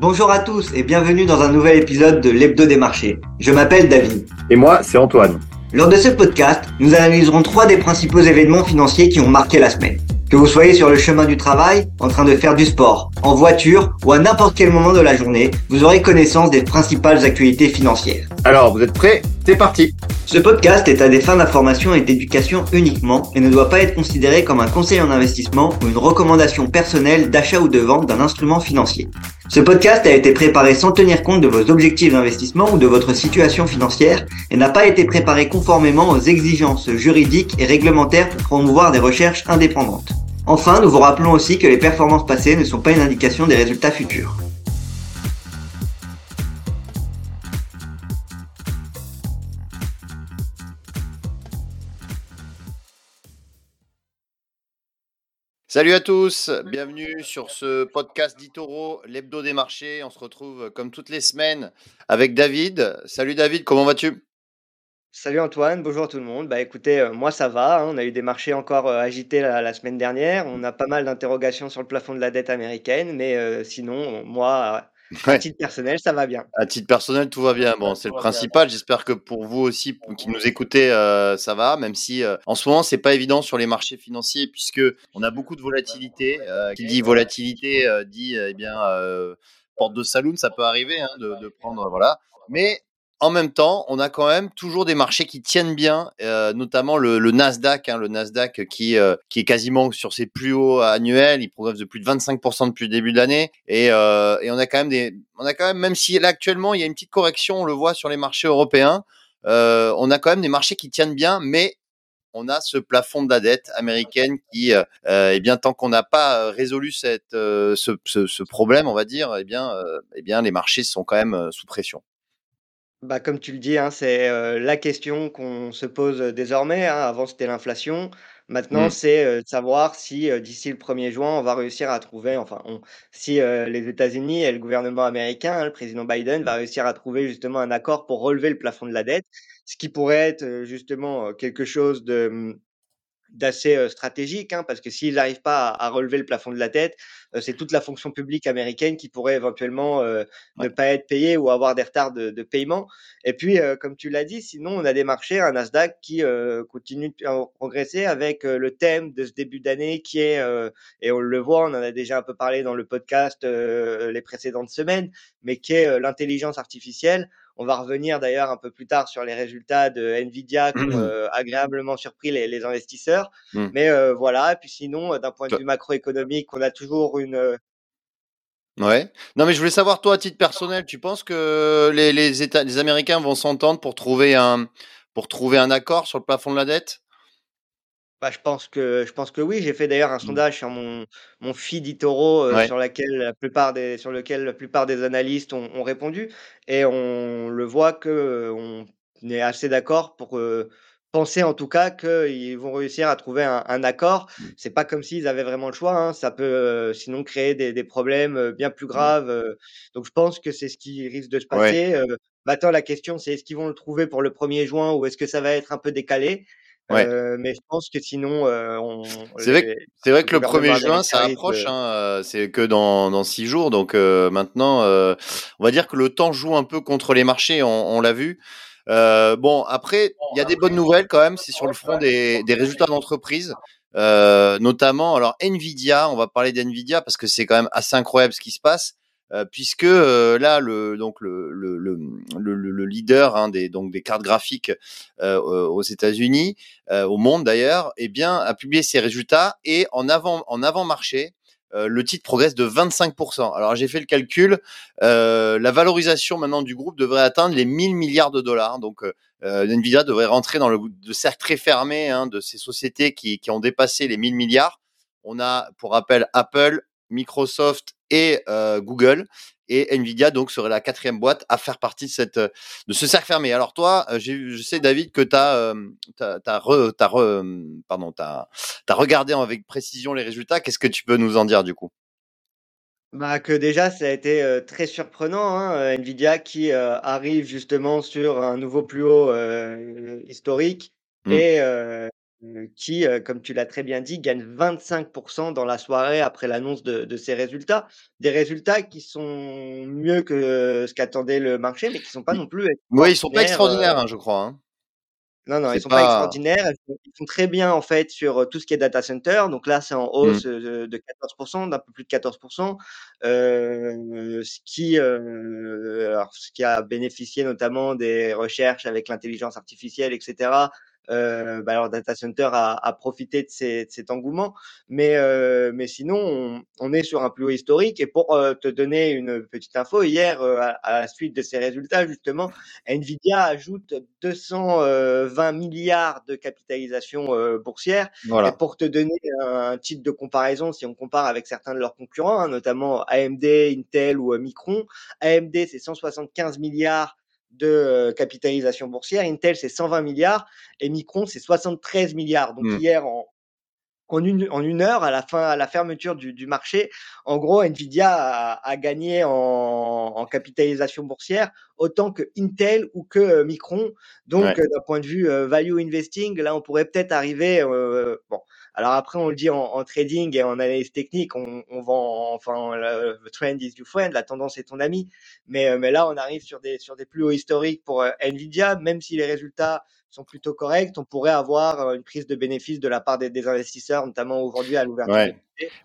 Bonjour à tous et bienvenue dans un nouvel épisode de l'Hebdo des marchés. Je m'appelle David. Et moi, c'est Antoine. Lors de ce podcast, nous analyserons trois des principaux événements financiers qui ont marqué la semaine. Que vous soyez sur le chemin du travail, en train de faire du sport, en voiture ou à n'importe quel moment de la journée, vous aurez connaissance des principales actualités financières. Alors, vous êtes prêts? C'est parti Ce podcast est à des fins d'information et d'éducation uniquement et ne doit pas être considéré comme un conseil en investissement ou une recommandation personnelle d'achat ou de vente d'un instrument financier. Ce podcast a été préparé sans tenir compte de vos objectifs d'investissement ou de votre situation financière et n'a pas été préparé conformément aux exigences juridiques et réglementaires pour promouvoir des recherches indépendantes. Enfin, nous vous rappelons aussi que les performances passées ne sont pas une indication des résultats futurs. Salut à tous, bienvenue sur ce podcast d'Itoro, l'hebdo des marchés. On se retrouve comme toutes les semaines avec David. Salut David, comment vas-tu? Salut Antoine, bonjour tout le monde. Bah écoutez, euh, moi ça va, hein. on a eu des marchés encore euh, agités la, la semaine dernière, on a pas mal d'interrogations sur le plafond de la dette américaine, mais euh, sinon, moi, à Ouais, titre personnel, ça va bien. à titre personnel, tout va bien. Bon, c'est le principal. J'espère que pour vous aussi, qui nous écoutez, euh, ça va, même si euh, en ce moment, c'est pas évident sur les marchés financiers puisque on a beaucoup de volatilité. Euh, qui dit volatilité euh, dit, eh bien, euh, porte de saloon, ça peut arriver hein, de, de prendre, voilà. Mais en même temps, on a quand même toujours des marchés qui tiennent bien, euh, notamment le, le Nasdaq, hein, le Nasdaq qui, euh, qui est quasiment sur ses plus hauts annuels, il progresse de plus de 25% depuis le début de l'année, et, euh, et on a quand même des, on a quand même, même si là actuellement il y a une petite correction, on le voit sur les marchés européens, euh, on a quand même des marchés qui tiennent bien, mais on a ce plafond de la dette américaine qui, euh, euh, eh bien, tant qu'on n'a pas euh, résolu cette, euh, ce, ce, ce problème, on va dire, eh bien, euh, eh bien, les marchés sont quand même sous pression. Bah, comme tu le dis, hein, c'est euh, la question qu'on se pose désormais. hein. Avant, c'était l'inflation. Maintenant, Mm. c'est euh, de savoir si euh, d'ici le 1er juin, on va réussir à trouver, enfin, on- si euh, les États-Unis et le gouvernement américain, hein, le président Biden, va réussir à trouver justement un accord pour relever le plafond de la dette, ce qui pourrait être euh, justement euh, quelque chose de, d'assez euh, stratégique, hein, parce que s'ils n'arrivent pas à, à relever le plafond de la tête, euh, c'est toute la fonction publique américaine qui pourrait éventuellement euh, ne pas être payée ou avoir des retards de, de paiement. Et puis, euh, comme tu l'as dit, sinon on a des marchés, un Nasdaq qui euh, continue de progresser avec le thème de ce début d'année qui est, euh, et on le voit, on en a déjà un peu parlé dans le podcast euh, les précédentes semaines, mais qui est l'intelligence artificielle. On va revenir d'ailleurs un peu plus tard sur les résultats de Nvidia qui ont euh, agréablement surpris les, les investisseurs. Mm. Mais euh, voilà, et puis sinon, euh, d'un point de vue macroéconomique, on a toujours une... Ouais. Non, mais je voulais savoir, toi, à titre personnel, tu penses que les, les États, les Américains vont s'entendre pour trouver un, pour trouver un accord sur le plafond de la dette? Bah, je pense que je pense que oui. J'ai fait d'ailleurs un Mm. sondage sur mon mon feed eToro euh, Ouais. sur laquelle la plupart des sur lequel la plupart des analystes ont, ont répondu et on le voit que euh, on est assez d'accord pour euh, penser en tout cas qu'ils vont réussir à trouver un, un accord. Mm. C'est pas comme s'ils avaient vraiment le choix. hein. Ça peut euh, sinon créer des, des problèmes bien plus Mm. graves. Donc je pense que c'est ce qui risque de se Ouais. passer. Euh, maintenant la question c'est est-ce qu'ils vont le trouver pour le 1er juin ou est-ce que ça va être un peu décalé? Ouais. Heu, mais je pense que sinon, on C'est vrai, que- les c'est vrai le que le gouvernement 1er juin, ça approche, de hein, euh, c'est que dans, dans six jours. Donc euh, maintenant, euh, on va dire que le temps joue un peu contre les marchés, on, on l'a vu. Euh, bon, après, il y a des bonnes nouvelles quand même, c'est sur le front des, des résultats d'entreprise. Euh, notamment, alors Nvidia, on va parler d'Nvidia parce que c'est quand même assez incroyable ce qui se passe. Puisque euh, là, le donc le le, le, le, le leader hein, des donc des cartes graphiques euh, aux États-Unis, au monde d'ailleurs, eh bien a publié ses résultats et en avant en avant marché, le titre progresse de 25%. Alors j'ai fait le calcul, la valorisation maintenant du groupe devrait atteindre les 1000 milliards de dollars. Donc Nvidia devrait rentrer dans le, le cercle très fermé hein, de ces sociétés qui, qui ont dépassé les 1000 milliards. On a, pour rappel, Apple, Microsoft et euh, Google. Et Nvidia donc serait la quatrième boîte à faire partie de cette de ce cercle fermé. Alors toi, euh, je sais David que tu as, euh, t'as, t'as re- t'as re- euh, pardon, t'as, t'as regardé avec précision les résultats. Qu'est-ce que tu peux nous en dire du coup? Bah, que déjà ça a été, très surprenant, hein, heu, Nvidia qui, arrive justement sur un nouveau plus haut, historique Mmh. et qui, comme tu l'as très bien dit, gagne 25 dans la soirée après l'annonce de de ses résultats. Des résultats qui sont mieux que ce qu'attendait le marché, mais qui sont pas non plus Oui, ils sont pas extraordinaires, hein, je crois, hein. Non, non, ils sont pas, extraordinaires. Ils font, très bien en fait sur tout ce qui est data center. Donc là, c'est en mmh. hausse de, 14%, d'un peu plus de 14%, euh, ce qui, euh, alors, ce qui a bénéficié notamment des recherches avec l'intelligence artificielle, etc euh, bah alors Data Center a, a profité de, ces, de, cet engouement, mais euh, mais sinon on, on, est sur un plus haut historique. Et pour euh, te donner une petite info, hier euh, à, à, la suite de ces résultats justement, Nvidia ajoute 220 milliards de capitalisation euh, boursière. Voilà. Et pour te donner un, titre de comparaison, si on compare avec certains de leurs concurrents, hein, notamment AMD, Intel ou Micron, AMD c'est 175 milliards de euh, capitalisation boursière. Intel, c'est 120 milliards et Micron, c'est 73 milliards. Donc mmh. hier, en, en, une, en une heure, à la fin, à la fermeture du, du marché, en gros, Nvidia a, a gagné en, en, capitalisation boursière autant que Intel ou que euh, Micron. Donc, euh, d'un point de vue value investing, là, on pourrait peut-être arriver. Alors après, on le dit en, trading et en analyse technique, on, vend, enfin, le, trend is your friend, la tendance est ton ami. Mais, euh, mais là, on arrive sur des, sur des plus hauts historiques pour euh, Nvidia, même si les résultats sont plutôt corrects, on pourrait avoir euh, une prise de bénéfice de la part des, investisseurs, notamment aujourd'hui à l'ouverture.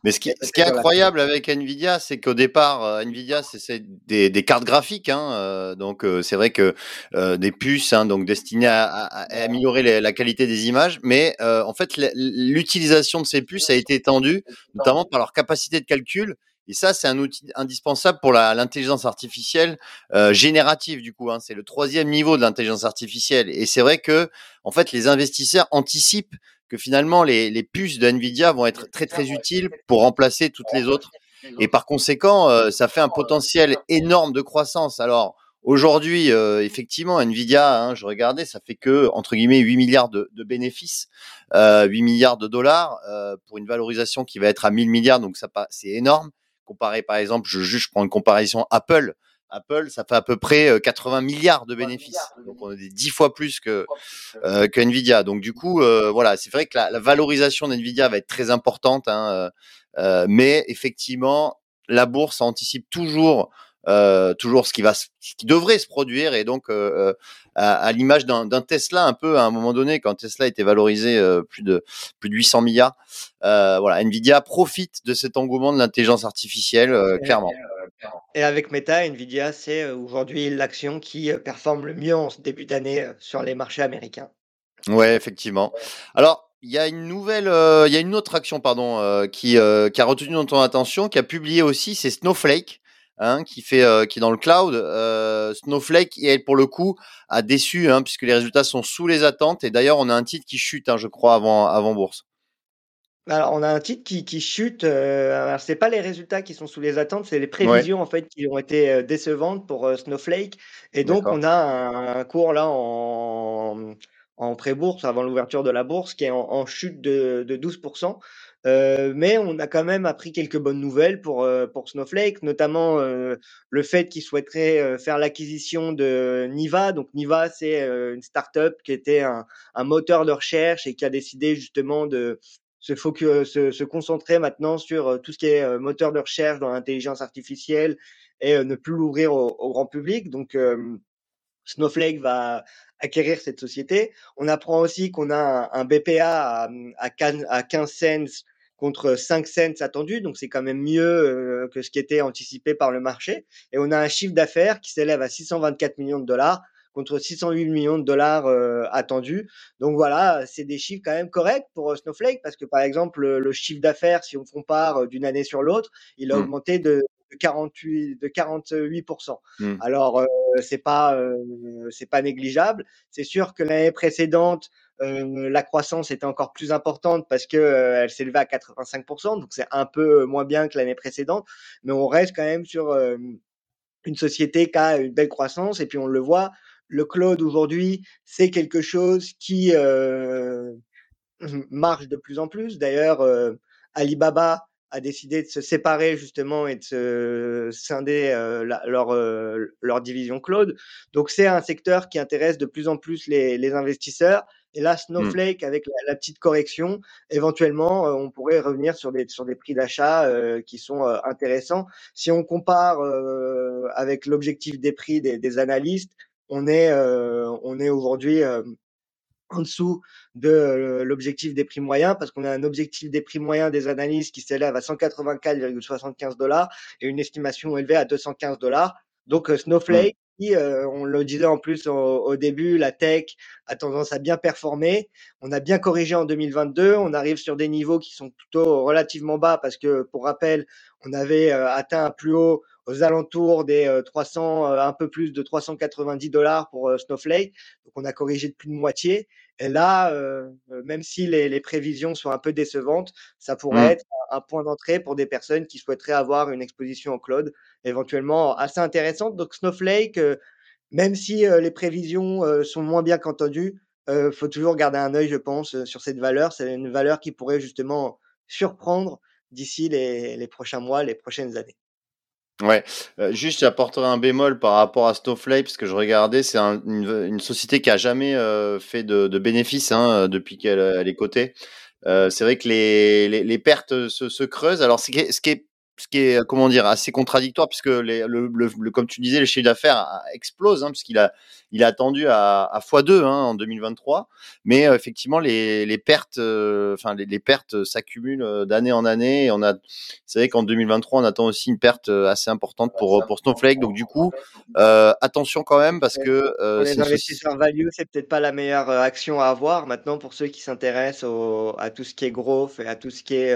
Mais ce qui, ce qui est incroyable avec Nvidia, c'est qu'au départ, euh, Nvidia, c'est des, des, cartes graphiques, hein, euh, donc c'est vrai que des puces, hein, donc destinées à, à, améliorer la qualité des images, mais en fait, l'utilisation de ces puces a été étendue, notamment par leur capacité de calcul et ça, c'est un outil indispensable pour l'intelligence artificielle euh, générative. Du coup, hein. c'est le troisième niveau de l'intelligence artificielle. Et c'est vrai que, en fait, les investisseurs anticipent que finalement les, les, puces de Nvidia vont être très très utiles pour remplacer toutes les autres. Et par conséquent, euh, ça fait un potentiel énorme de croissance. Alors aujourd'hui, euh, effectivement, Nvidia, hein, je regardais, ça fait que entre guillemets 8 milliards de, de bénéfices, euh, 8 milliards de dollars euh, pour une valorisation qui va être à 1000 milliards, donc ça c'est énorme. Comparé par exemple, je juste je prends une comparaison Apple. Apple, ça fait à peu près 80 euh, milliards de bénéfices. Donc on est 10 fois plus que, euh, que Nvidia. Donc du coup, euh, voilà, c'est vrai que la, la valorisation d'Nvidia va être très importante, hein, euh mais effectivement, la bourse anticipe toujours euh, toujours ce qui va, ce qui devrait se produire et donc euh, euh à, à l'image d'un Tesla un peu à un moment donné quand Tesla était valorisé euh, plus de plus de 800 milliards. Euh, voilà, Nvidia profite de cet engouement de l'intelligence artificielle clairement. Et avec Meta, Nvidia c'est aujourd'hui l'action qui performe le mieux en ce début d'année sur les marchés américains. Ouais, effectivement. Alors il y a une nouvelle, il y a une autre action, pardon, qui, qui a retenu ton attention, qui a publié aussi, c'est Snowflake. Hein, qui fait euh, qui est dans le cloud. Euh, Snowflake, elle pour le coup a déçu hein, puisque les résultats sont sous les attentes et d'ailleurs on a un titre qui chute, hein, je crois avant avant bourse. Alors, on a un titre qui, qui chute. Euh, alors, c'est pas les résultats qui sont sous les attentes, c'est les prévisions en fait qui ont été euh, décevantes pour Snowflake. Et donc, on a un, cours là en, en pré-bourse avant l'ouverture de la bourse qui est en, chute de, de 12%. Euh, mais on a quand même appris quelques bonnes nouvelles pour euh, pour Snowflake, notamment euh, le fait qu'ils souhaiteraient faire l'acquisition de Niva. Donc Niva, c'est une startup qui était un, un, moteur de recherche et qui a décidé justement de se, focus, se, se concentrer maintenant sur tout ce qui est moteur de recherche dans l'intelligence artificielle et ne plus l'ouvrir au, au, grand public. Donc Snowflake va acquérir cette société. On apprend aussi qu'on a un, BPA à, à 15 cents contre 5 cents attendus, donc c'est quand même mieux euh, que ce qui était anticipé par le marché. Et on a un chiffre d'affaires qui s'élève à 624 millions de dollars contre 608 millions de dollars euh, attendus. Donc voilà, c'est des chiffres quand même corrects pour euh, Snowflake parce que par exemple le, chiffre d'affaires, si on compare d'une année sur l'autre, il a mmh. augmenté de, 48 de 48% mmh. Alors c'est pas c'est pas négligeable. C'est sûr que l'année précédente euh, la croissance était encore plus importante parce que euh, elle s'élevait à 85%, donc c'est un peu moins bien que l'année précédente, mais on reste quand même sur euh, une société qui a une belle croissance et puis on le voit, le cloud aujourd'hui c'est quelque chose qui marche de plus en plus. D'ailleurs, Alibaba a décidé de se séparer justement et de se scinder leur, leur division cloud. Donc c'est un secteur qui intéresse de plus en plus les, les investisseurs Et là, Snowflake, avec la, petite correction, éventuellement, on pourrait revenir sur des, sur des prix d'achat qui sont intéressants. Si on compare avec l'objectif des prix des, des analystes, on est, on est aujourd'hui en dessous de l'objectif des prix moyens parce qu'on a un objectif des prix moyens des analystes qui s'élève à 184,75 dollars et une estimation élevée à 215 dollars. Donc Snowflake, euh, on le disait en plus au, début, la tech a tendance à bien performer. On a bien corrigé en 2022. On arrive sur des niveaux qui sont plutôt relativement bas parce que, pour rappel, on avait euh, atteint un plus haut aux alentours des 300, euh, un peu plus de 390 dollars pour Snowflake. Donc, on a corrigé de plus de moitié. Et là, même si les, prévisions sont un peu décevantes, ça pourrait mmh. être un point d'entrée pour des personnes qui souhaiteraient avoir une exposition en cloud éventuellement assez intéressante. Donc Snowflake, euh, même si euh, les prévisions euh, sont moins bien qu'entendues, il faut toujours garder un œil, je pense, sur cette valeur. C'est une valeur qui pourrait justement surprendre d'ici les, prochains mois, les prochaines années. Ouais, juste j'apporterai un bémol par rapport à Snowflake parce que je regardais, c'est une, société qui a jamais fait de, bénéfices hein, depuis qu'elle est cotée. c'est vrai que les, pertes se, se, creusent. Alors ce qui est, ce qui est ce qui est comment dire assez contradictoire puisque les, le, le, comme tu disais le chiffre d'affaires explose hein, puisqu'il a il a attendu à, à x2 hein, en 2023 mais euh, effectivement les, les pertes euh, enfin les, les, pertes s'accumulent euh, d'année en année. Et on a c'est vrai qu'en 2023 on attend aussi une perte assez importante pour pour Snowflake. Donc du coup attention quand même parce que pour les investisseurs value c'est peut-être pas la meilleure action à avoir. Maintenant pour ceux qui s'intéressent à tout ce qui est growth et à tout ce qui est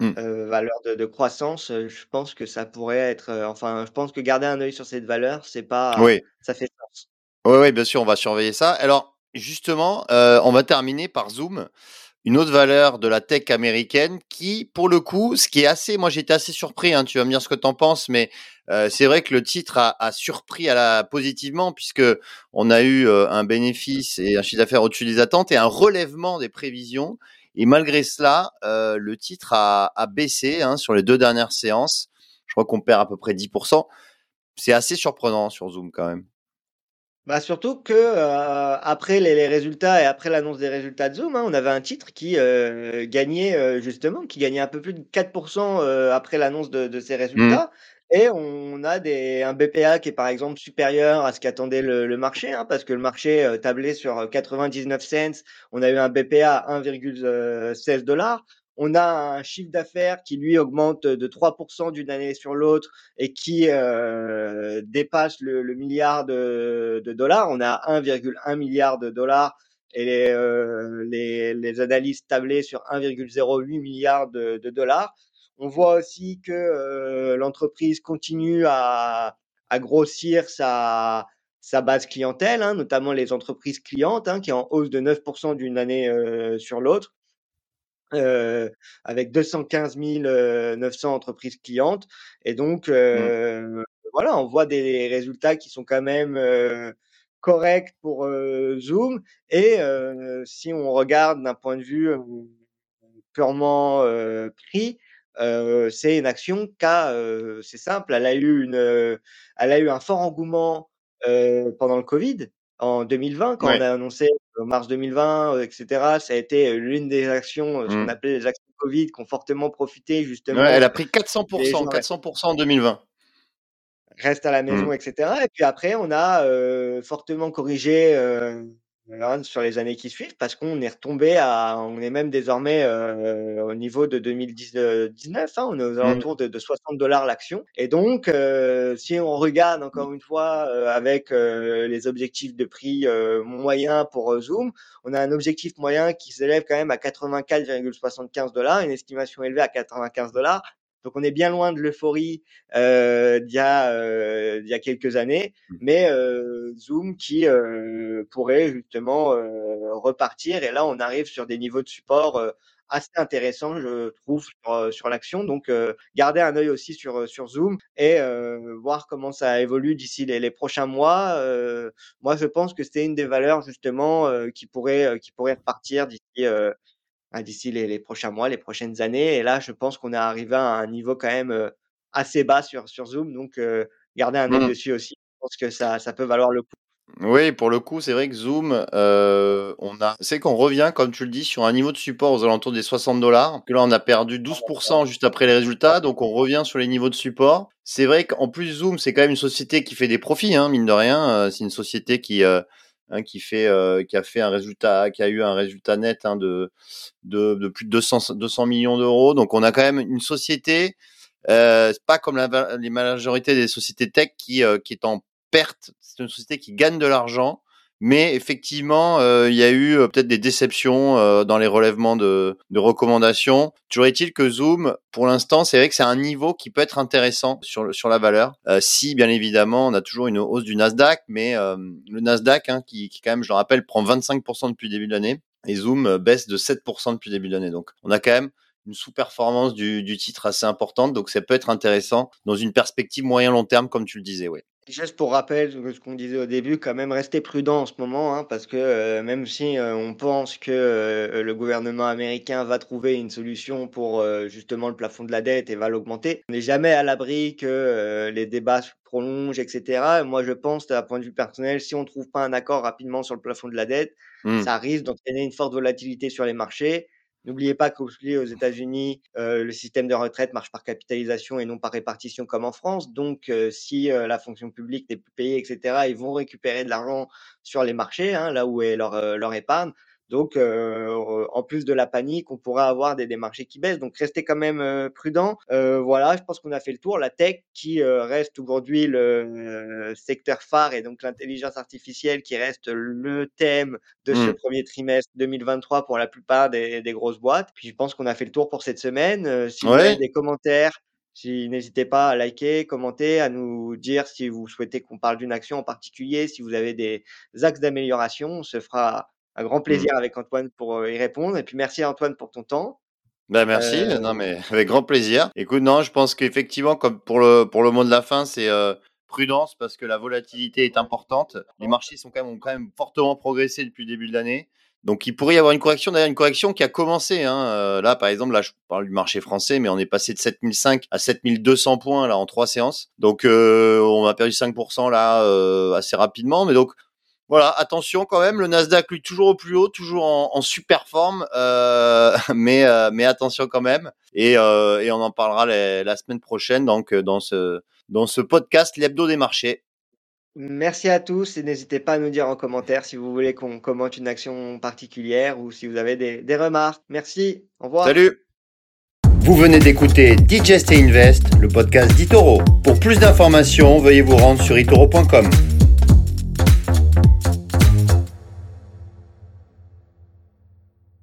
Mmh. Euh, valeur de, croissance, euh, je pense que ça pourrait être, euh, enfin, je pense que garder un œil sur cette valeur, c'est pas, oui. ça fait sens. Oui, oui, bien sûr, on va surveiller ça. Alors, justement, on va terminer par Zoom, une autre valeur de la tech américaine qui, pour le coup, ce qui est assez, moi j'étais assez surpris, hein, tu vas me dire ce que tu en penses, mais c'est vrai que le titre a, a, surpris à la positivement puisque on a eu un bénéfice et un chiffre d'affaires au-dessus des attentes et un relèvement des prévisions et malgré cela, euh, le titre a, a baissé hein, sur les deux dernières séances. Je crois qu'on perd à peu près 10%. C'est assez surprenant sur Zoom quand même. Bah surtout que euh, après les, les, résultats et après l'annonce des résultats de Zoom, hein, on avait un titre qui euh, gagnait euh, justement, qui gagnait un peu plus de 4% euh, après l'annonce de, de, ces mmh. Et on a un BPA qui est par exemple supérieur à ce qu'attendait le, le, marché, hein, parce que le marché euh, tablait sur 99 cents. On a eu un BPA à 1,16 dollars. On a un chiffre d'affaires qui lui augmente de 3% d'une année sur l'autre et qui euh, dépasse le, milliard de, dollars. On a 1,1 milliard de dollars et les, euh, les, analystes tablaient sur 1,08 milliard de dollars. On voit aussi que euh, l'entreprise continue à, à grossir sa, sa base clientèle, hein, notamment les entreprises clientes, hein, qui est en hausse de 9% d'une année euh, sur l'autre, euh, avec 215 900 entreprises clientes. Et donc, mmh. voilà, on voit des résultats qui sont quand même corrects pour Zoom. Et si on regarde d'un point de vue purement prix, euh, c'est une action qui euh, c'est simple, elle a eu une, euh, elle a eu un fort engouement euh, pendant le Covid en 2020 quand on a annoncé en mars 2020, etc. Ça a été l'une des actions, ce qu'on mmh. appelait les actions Covid, qui ont fortement profité justement. Ouais, elle a pris 400%, 400% en 2020 reste à la maison, mmh. etc. Et puis après, on a euh, fortement corrigé euh, sur les années qui suivent parce qu'on est retombé à, on est même désormais euh, au niveau de 2019, hein, on est aux mmh. alentours de, de 60 dollars l'action. Et donc, euh, si on regarde encore une fois euh, avec euh, les objectifs de prix euh, moyens pour Zoom, on a un objectif moyen qui s'élève quand même à 84,75 dollars, une estimation élevée à 95 dollars. Donc on est bien loin de l'euphorie euh, d'il y, euh, y, a quelques années, mmh. mais euh, Zoom qui euh, pourrait justement euh, repartir. Et là, on arrive sur des niveaux de support euh, assez intéressants, je trouve, sur, sur l'action. Donc garder un œil aussi sur, sur Zoom et voir comment ça évolue d'ici les, les, prochains mois. moi, je pense que c'était une des valeurs justement qui pourrait qui pourrait repartir d'ici d'ici les, prochains mois, les prochaines années. Et là, je pense qu'on est arrivé à un niveau quand même assez bas sur, sur Zoom. Donc, euh, garder un œil mmh. dessus aussi, je pense que ça, ça peut valoir le coup. Oui, pour le coup, c'est vrai que Zoom, euh, on a, c'est qu'on revient, comme tu le dis, sur un niveau de support aux alentours des 60 dollars. Là, on a perdu 12% juste après les résultats, donc on revient sur les niveaux de support. C'est vrai qu'en plus Zoom, c'est quand même une société qui fait des profits, hein, mine de rien. C'est une société qui euh, hein, qui fait qui a fait un résultat, qui a eu un résultat net hein, de, plus de 200 200 millions d'euros. Donc on a quand même une société. Euh, pas comme la, les majorités des sociétés tech qui qui est en perte. C'est une société qui gagne de l'argent, mais effectivement, euh, il y a eu euh, peut-être des déceptions euh, dans les relèvements de, recommandations. Toujours est-il que Zoom, pour l'instant, c'est vrai que c'est un niveau qui peut être intéressant sur, la valeur. si, bien évidemment, on a toujours une hausse du Nasdaq, mais le Nasdaq, hein, qui, quand même, je le rappelle, prend 25% depuis le début de l'année, et Zoom baisse de 7% depuis le début de l'année. Donc, on a quand même une sous-performance du titre assez importante, donc ça peut être intéressant dans une perspective moyen-long terme, comme tu le disais, oui. Juste pour rappel, ce qu'on disait au début, quand même rester prudent en ce moment, hein, parce que euh, même si euh, on pense que euh, le gouvernement américain va trouver une solution pour justement le plafond de la dette et va l'augmenter, on n'est jamais à l'abri que les débats se prolongent, etc. Moi, je pense, d'un point de vue personnel, si on ne trouve pas un accord rapidement sur le plafond de la dette, mmh. ça risque d'entraîner une forte volatilité sur les marchés N'oubliez pas qu'aux États-Unis, euh, le système de retraite marche par capitalisation et non par répartition comme en France. Donc, euh, si euh, la fonction publique n'est plus payée, etc., ils vont récupérer de l'argent sur les marchés, hein, là où est leur épargne. Donc, euh, en plus de la panique, on pourra avoir des, des marchés qui baissent. Donc, restez quand même euh, prudent. Euh, voilà, je pense qu'on a fait le tour. La tech qui reste aujourd'hui le secteur phare et donc l'intelligence artificielle qui reste le thème de ce mmh. premier trimestre 2023 pour la plupart des, des grosses boîtes. Puis, je pense qu'on a fait le tour pour cette semaine. si vous avez des commentaires, si, n'hésitez pas à liker, commenter, à nous dire si vous souhaitez qu'on parle d'une action en particulier, si vous avez des axes d'amélioration, on se fera un grand mmh. plaisir avec Antoine pour y répondre. Et puis merci Antoine pour ton temps. Ben merci, euh, non mais avec grand plaisir. Écoute, non, je pense qu'effectivement, comme pour le pour le mot de la fin, c'est euh, prudence parce que la volatilité est importante. Les marchés sont quand même ont quand même fortement progressé depuis le début de l'année. Donc il pourrait y avoir une correction, d'ailleurs une correction qui a commencé. Hein. là, par exemple, là je parle du marché français, mais on est passé de 7005 à 7200 points là en trois séances. Donc on a perdu 5% là assez rapidement. Mais donc voilà, attention quand même, le Nasdaq lui toujours au plus haut, toujours en, super forme, euh, mais euh, mais attention quand même. Et, euh, et on en parlera la semaine prochaine, donc dans ce dans ce podcast l'hebdo des marchés. Merci à tous et n'hésitez pas à nous dire en commentaire si vous voulez qu'on commente une action particulière ou si vous avez des, des remarques. Merci, au revoir. Salut. Vous venez d'écouter Digest et Invest, le podcast d'Itoro. Pour plus d'informations, veuillez vous rendre sur itoro.com.